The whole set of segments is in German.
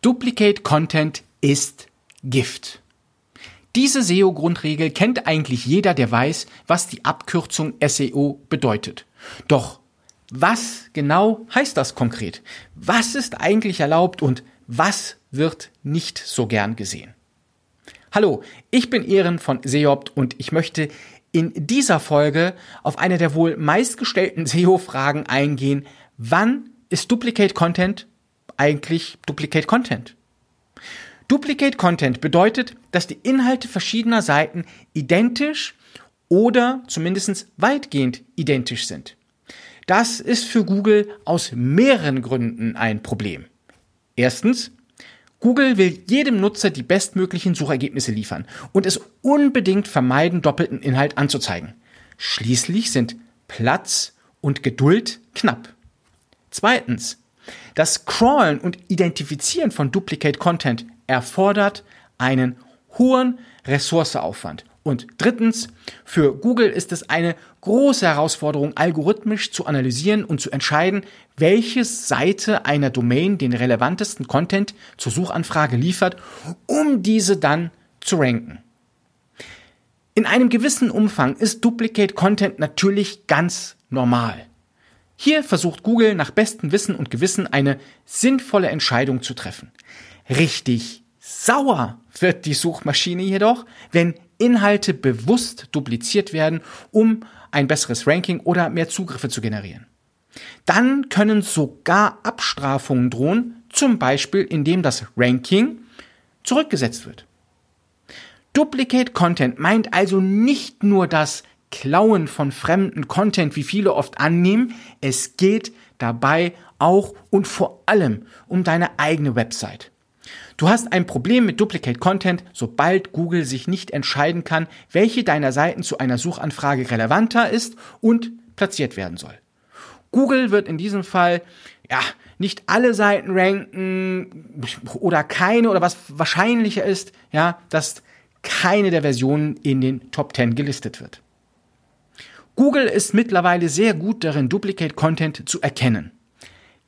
Duplicate Content ist Gift. Diese SEO-Grundregel kennt eigentlich jeder, der weiß, was die Abkürzung SEO bedeutet. Doch was genau heißt das konkret? Was ist eigentlich erlaubt und was wird nicht so gern gesehen? Hallo, ich bin Ehren von Seopt und ich möchte in dieser Folge auf eine der wohl meistgestellten SEO-Fragen eingehen. Wann ist Duplicate Content eigentlich Duplicate Content? Duplicate Content bedeutet, dass die Inhalte verschiedener Seiten identisch oder zumindest weitgehend identisch sind. Das ist für Google aus mehreren Gründen ein Problem. Erstens, Google will jedem Nutzer die bestmöglichen Suchergebnisse liefern und es unbedingt vermeiden, doppelten Inhalt anzuzeigen. Schließlich sind Platz und Geduld knapp. Zweitens, das Crawlen und Identifizieren von Duplicate Content erfordert einen hohen Ressourceaufwand. Und drittens, für Google ist es eine große Herausforderung, algorithmisch zu analysieren und zu entscheiden, welche Seite einer Domain den relevantesten Content zur Suchanfrage liefert, um diese dann zu ranken. In einem gewissen Umfang ist Duplicate Content natürlich ganz normal. Hier versucht Google nach bestem Wissen und Gewissen eine sinnvolle Entscheidung zu treffen. Richtig sauer wird die Suchmaschine jedoch, wenn Inhalte bewusst dupliziert werden, um ein besseres Ranking oder mehr Zugriffe zu generieren. Dann können sogar Abstrafungen drohen, zum Beispiel indem das Ranking zurückgesetzt wird. Duplicate Content meint also nicht nur das Klauen von fremden Content, wie viele oft annehmen, es geht dabei auch und vor allem um deine eigene Website. Du hast ein Problem mit Duplicate Content, sobald Google sich nicht entscheiden kann, welche deiner Seiten zu einer Suchanfrage relevanter ist und platziert werden soll. Google wird in diesem Fall ja nicht alle Seiten ranken oder keine oder was wahrscheinlicher ist, ja, dass keine der Versionen in den Top 10 gelistet wird. Google ist mittlerweile sehr gut darin, Duplicate Content zu erkennen.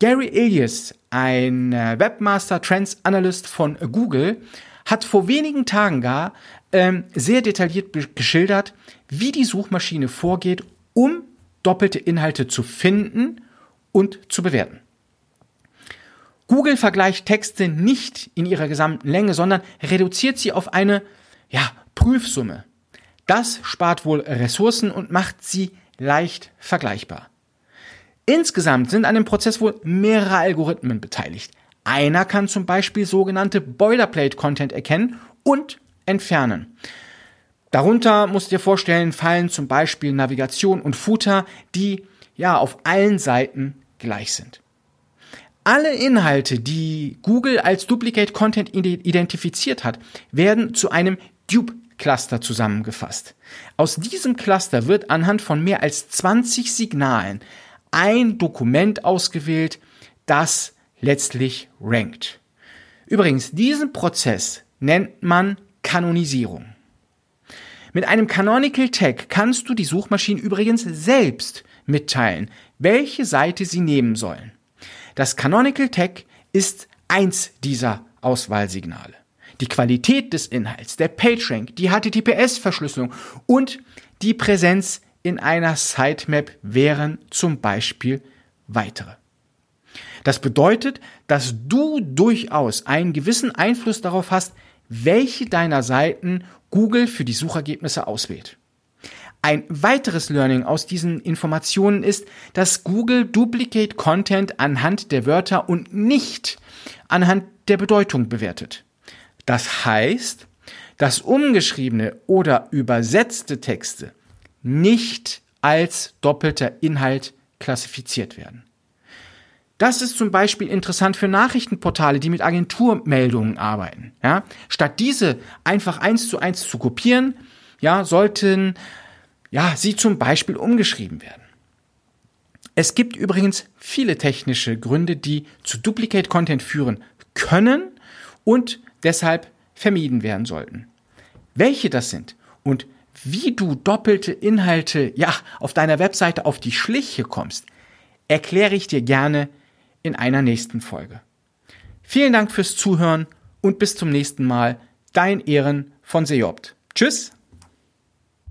Gary Ilias, ein äh, Webmaster Trends Analyst von Google, hat vor wenigen Tagen gar ähm, sehr detailliert geschildert, wie die Suchmaschine vorgeht, um doppelte Inhalte zu finden und zu bewerten. Google vergleicht Texte nicht in ihrer gesamten Länge, sondern reduziert sie auf eine ja, Prüfsumme. Das spart wohl Ressourcen und macht sie leicht vergleichbar. Insgesamt sind an dem Prozess wohl mehrere Algorithmen beteiligt. Einer kann zum Beispiel sogenannte Boilerplate-Content erkennen und entfernen. Darunter musst du dir vorstellen, fallen zum Beispiel Navigation und Footer, die ja auf allen Seiten gleich sind. Alle Inhalte, die Google als Duplicate Content identifiziert hat, werden zu einem Dupe Cluster zusammengefasst. Aus diesem Cluster wird anhand von mehr als 20 Signalen ein Dokument ausgewählt, das letztlich rankt. Übrigens, diesen Prozess nennt man Kanonisierung. Mit einem Canonical Tag kannst du die Suchmaschinen übrigens selbst mitteilen, welche Seite sie nehmen sollen. Das Canonical Tag ist eins dieser Auswahlsignale. Die Qualität des Inhalts, der PageRank, die HTTPS-Verschlüsselung und die Präsenz in einer Sitemap wären zum Beispiel weitere. Das bedeutet, dass du durchaus einen gewissen Einfluss darauf hast, welche deiner Seiten Google für die Suchergebnisse auswählt. Ein weiteres Learning aus diesen Informationen ist, dass Google Duplicate Content anhand der Wörter und nicht anhand der Bedeutung bewertet. Das heißt, dass umgeschriebene oder übersetzte Texte nicht als doppelter Inhalt klassifiziert werden. Das ist zum Beispiel interessant für Nachrichtenportale, die mit Agenturmeldungen arbeiten. Ja? Statt diese einfach eins zu eins zu kopieren, ja, sollten ja, sie zum Beispiel umgeschrieben werden. Es gibt übrigens viele technische Gründe, die zu Duplicate Content führen können und deshalb vermieden werden sollten. Welche das sind und wie du doppelte Inhalte, ja, auf deiner Webseite auf die Schliche kommst, erkläre ich dir gerne in einer nächsten Folge. Vielen Dank fürs Zuhören und bis zum nächsten Mal. Dein Ehren von Seopt. Tschüss.